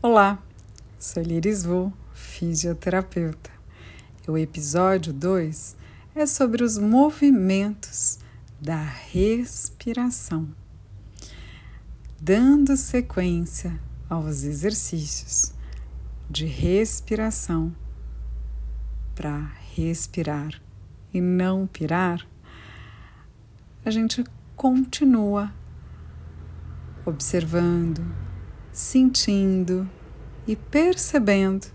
Olá, sou Liris Vu, fisioterapeuta. O episódio 2 é sobre os movimentos da respiração. Dando sequência aos exercícios de respiração para respirar e não pirar, a gente continua observando sentindo e percebendo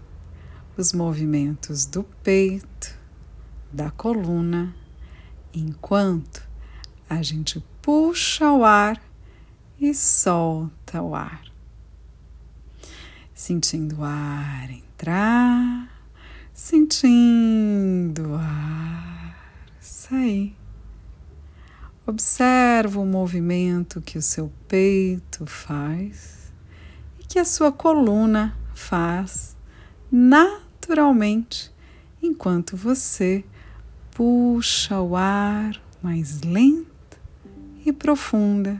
os movimentos do peito, da coluna, enquanto a gente puxa o ar e solta o ar. Sentindo o ar entrar, sentindo o ar sair. Observa o movimento que o seu peito faz que a sua coluna faz naturalmente enquanto você puxa o ar mais lenta e profunda.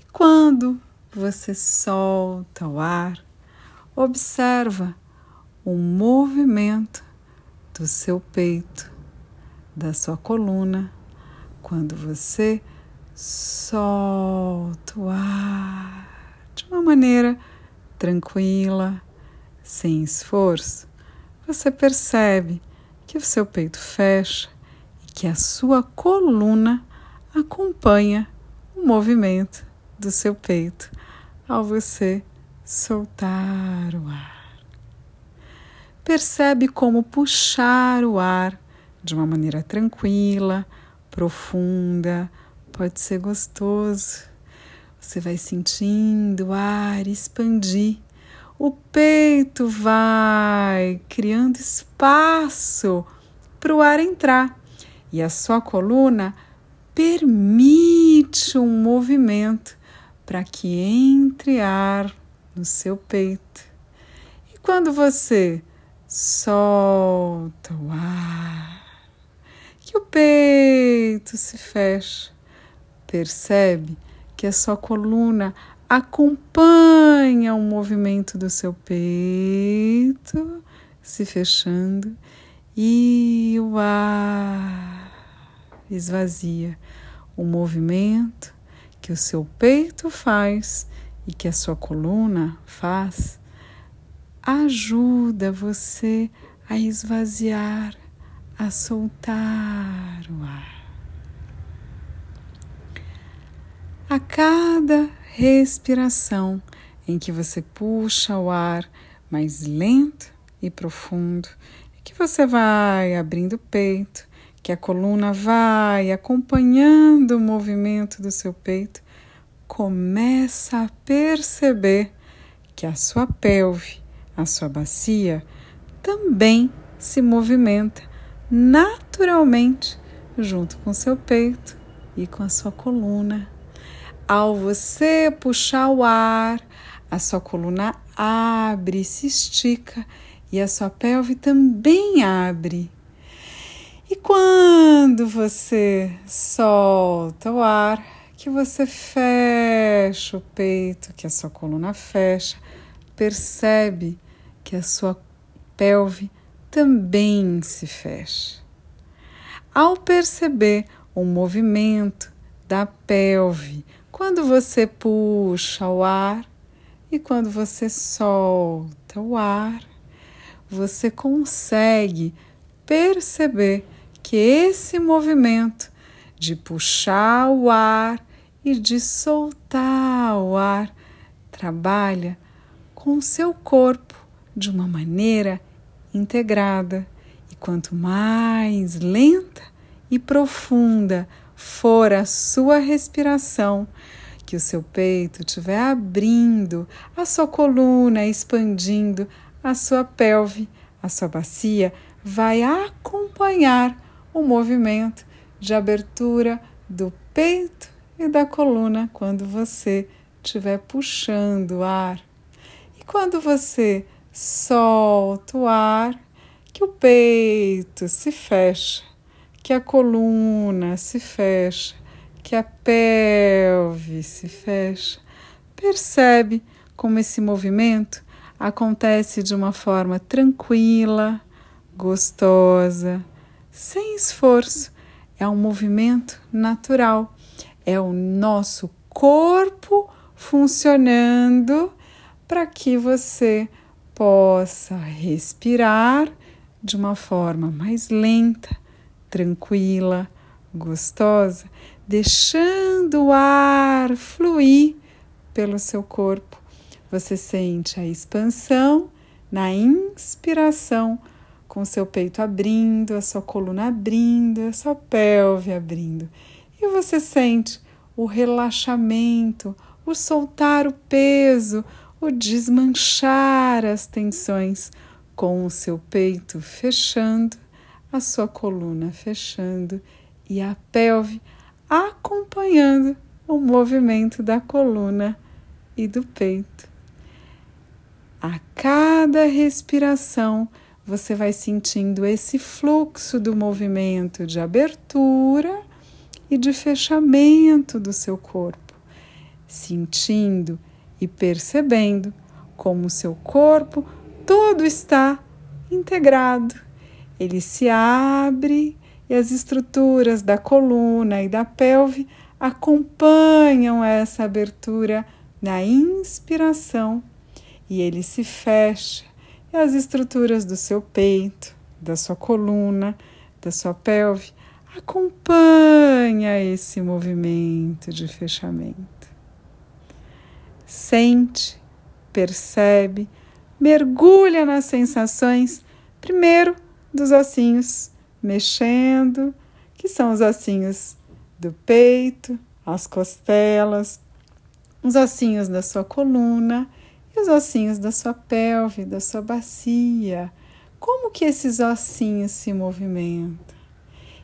E quando você solta o ar, observa o movimento do seu peito, da sua coluna, quando você solta o ar uma maneira tranquila, sem esforço, você percebe que o seu peito fecha e que a sua coluna acompanha o movimento do seu peito ao você soltar o ar. Percebe como puxar o ar de uma maneira tranquila, profunda, pode ser gostoso você vai sentindo o ar expandir, o peito vai criando espaço para o ar entrar. E a sua coluna permite um movimento para que entre ar no seu peito. E quando você solta o ar, que o peito se fecha, percebe que a sua coluna acompanha o movimento do seu peito se fechando e o ar esvazia o movimento que o seu peito faz e que a sua coluna faz ajuda você a esvaziar, a soltar o ar. A cada respiração em que você puxa o ar mais lento e profundo, que você vai abrindo o peito, que a coluna vai acompanhando o movimento do seu peito, começa a perceber que a sua pelve, a sua bacia, também se movimenta naturalmente junto com seu peito e com a sua coluna. Ao você puxar o ar, a sua coluna abre, se estica e a sua pelve também abre. E quando você solta o ar, que você fecha o peito, que a sua coluna fecha, percebe que a sua pelve também se fecha. Ao perceber o movimento da pelve, quando você puxa o ar e quando você solta o ar, você consegue perceber que esse movimento de puxar o ar e de soltar o ar trabalha com o seu corpo de uma maneira integrada. E quanto mais lenta e profunda for a sua respiração, que o seu peito estiver abrindo, a sua coluna expandindo, a sua pelve, a sua bacia vai acompanhar o movimento de abertura do peito e da coluna quando você estiver puxando o ar. E quando você solta o ar, que o peito se fecha que a coluna se fecha, que a pelve se fecha. Percebe como esse movimento acontece de uma forma tranquila, gostosa, sem esforço. É um movimento natural. É o nosso corpo funcionando para que você possa respirar de uma forma mais lenta, tranquila, gostosa, deixando o ar fluir pelo seu corpo. Você sente a expansão na inspiração, com seu peito abrindo, a sua coluna abrindo, a sua pelve abrindo. E você sente o relaxamento, o soltar o peso, o desmanchar as tensões, com o seu peito fechando, a sua coluna fechando e a pelve acompanhando o movimento da coluna e do peito. A cada respiração, você vai sentindo esse fluxo do movimento de abertura e de fechamento do seu corpo, sentindo e percebendo como o seu corpo todo está integrado. Ele se abre e as estruturas da coluna e da pelve acompanham essa abertura na inspiração. E ele se fecha. E as estruturas do seu peito, da sua coluna, da sua pelve acompanha esse movimento de fechamento. Sente, percebe, mergulha nas sensações, primeiro dos ossinhos mexendo, que são os ossinhos do peito, as costelas, os ossinhos da sua coluna e os ossinhos da sua pelve, da sua bacia. Como que esses ossinhos se movimentam?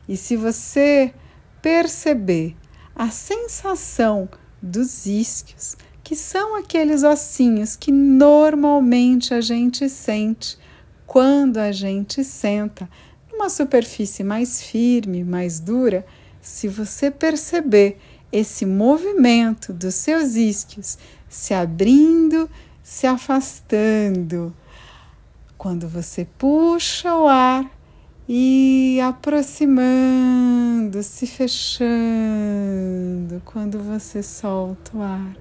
E se você perceber a sensação dos isquios, que são aqueles ossinhos que normalmente a gente sente quando a gente senta numa superfície mais firme, mais dura, se você perceber esse movimento dos seus isquios se abrindo, se afastando, quando você puxa o ar e aproximando, se fechando, quando você solta o ar.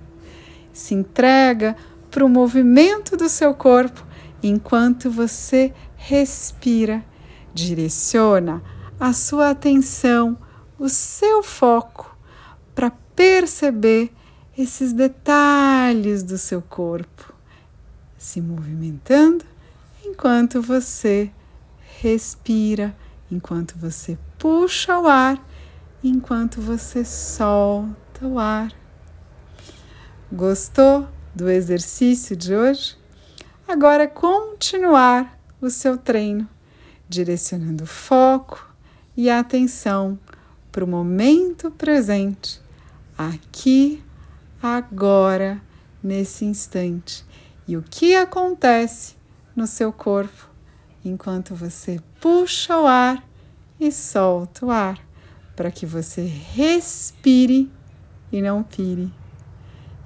Se entrega para o movimento do seu corpo enquanto você respira. Direciona a sua atenção, o seu foco para perceber esses detalhes do seu corpo se movimentando enquanto você respira, enquanto você puxa o ar, enquanto você solta o ar. Gostou do exercício de hoje? Agora é continuar o seu treino, direcionando o foco e a atenção para o momento presente, aqui, agora, nesse instante. E o que acontece no seu corpo enquanto você puxa o ar e solta o ar, para que você respire e não pire.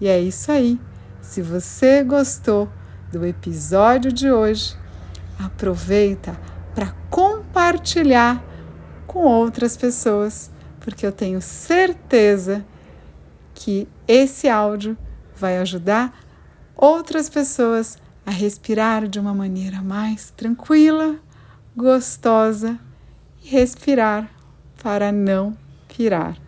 E é isso aí. Se você gostou do episódio de hoje, aproveita para compartilhar com outras pessoas, porque eu tenho certeza que esse áudio vai ajudar outras pessoas a respirar de uma maneira mais tranquila, gostosa e respirar para não pirar.